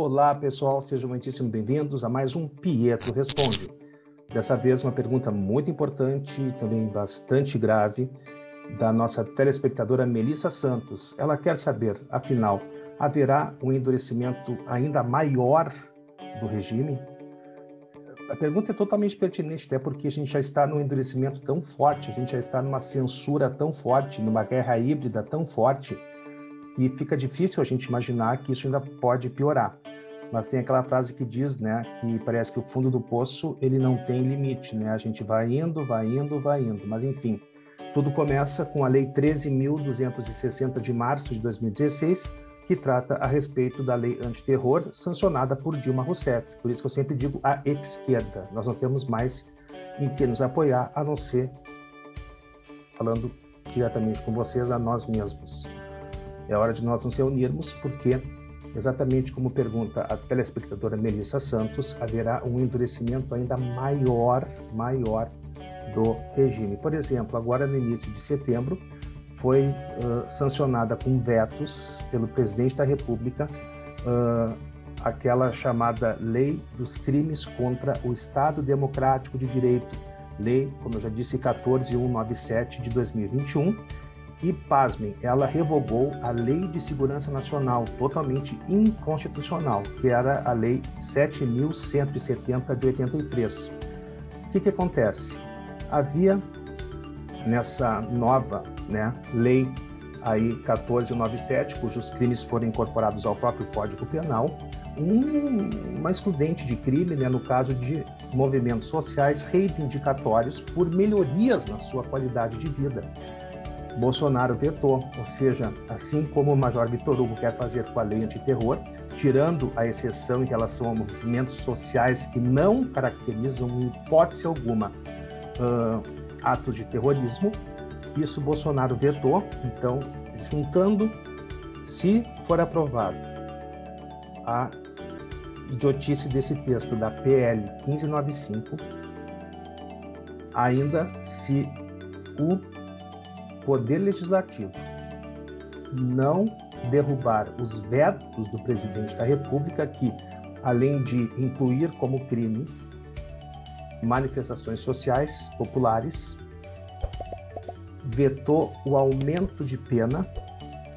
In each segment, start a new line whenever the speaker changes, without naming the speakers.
Olá, pessoal, sejam muitíssimo bem-vindos a mais um Pietro Responde. Dessa vez, uma pergunta muito importante e também bastante grave da nossa telespectadora Melissa Santos. Ela quer saber, afinal, haverá um endurecimento ainda maior do regime? A pergunta é totalmente pertinente, até porque a gente já está num endurecimento tão forte, a gente já está numa censura tão forte, numa guerra híbrida tão forte, que fica difícil a gente imaginar que isso ainda pode piorar mas tem aquela frase que diz, né, que parece que o fundo do poço ele não tem limite, né? A gente vai indo, vai indo, vai indo, mas enfim, tudo começa com a Lei 13.260 de março de 2016, que trata a respeito da lei antiterror sancionada por Dilma Rousseff. Por isso que eu sempre digo a esquerda. Nós não temos mais em que nos apoiar, a não ser falando diretamente com vocês, a nós mesmos. É hora de nós nos reunirmos, porque Exatamente como pergunta a telespectadora Melissa Santos, haverá um endurecimento ainda maior, maior do regime. Por exemplo, agora no início de setembro, foi uh, sancionada com vetos pelo presidente da República uh, aquela chamada Lei dos Crimes contra o Estado Democrático de Direito, Lei, como eu já disse, 14197 de 2021 e, pasmem, ela revogou a Lei de Segurança Nacional, totalmente inconstitucional, que era a Lei 7.170 de 83. O que, que acontece? Havia nessa nova né, lei aí 1497, cujos crimes foram incorporados ao próprio Código Penal, um, uma excludente de crime, né, no caso de movimentos sociais reivindicatórios por melhorias na sua qualidade de vida. Bolsonaro vetou, ou seja, assim como o Major Vitor Hugo quer fazer com a lei antiterror, tirando a exceção em relação a movimentos sociais que não caracterizam, em hipótese alguma, uh, atos de terrorismo, isso Bolsonaro vetou. Então, juntando, se for aprovado a idiotice desse texto da PL 1595, ainda se o Poder Legislativo não derrubar os vetos do presidente da República, que, além de incluir como crime manifestações sociais populares, vetou o aumento de pena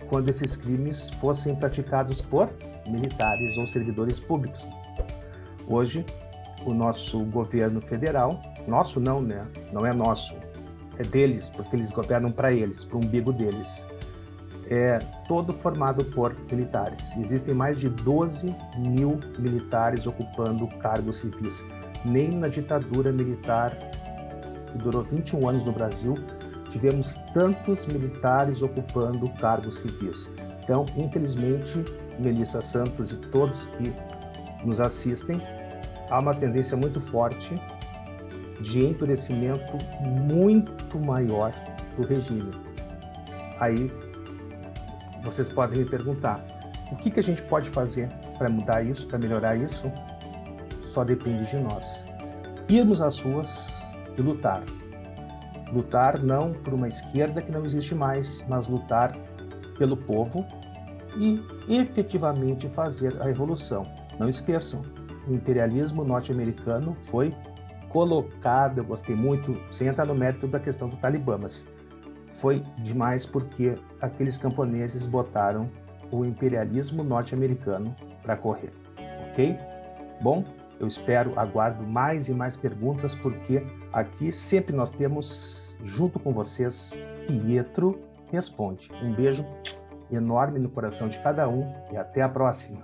quando esses crimes fossem praticados por militares ou servidores públicos. Hoje, o nosso governo federal, nosso não, né? Não é nosso, é deles, porque eles governam para eles, para o umbigo deles. É todo formado por militares. Existem mais de 12 mil militares ocupando cargos civis. Nem na ditadura militar, que durou 21 anos no Brasil, tivemos tantos militares ocupando cargos civis. Então, infelizmente, Melissa Santos e todos que nos assistem, há uma tendência muito forte de endurecimento muito maior do regime. Aí vocês podem me perguntar: o que, que a gente pode fazer para mudar isso, para melhorar isso? Só depende de nós. Irmos às ruas e lutar. Lutar não por uma esquerda que não existe mais, mas lutar pelo povo e efetivamente fazer a revolução. Não esqueçam, o imperialismo norte-americano foi colocado, eu gostei muito, sem entrar no mérito da questão do Talibã, mas foi demais porque aqueles camponeses botaram o imperialismo norte-americano para correr, ok? Bom, eu espero, aguardo mais e mais perguntas, porque aqui sempre nós temos, junto com vocês, Pietro Responde. Um beijo enorme no coração de cada um e até a próxima.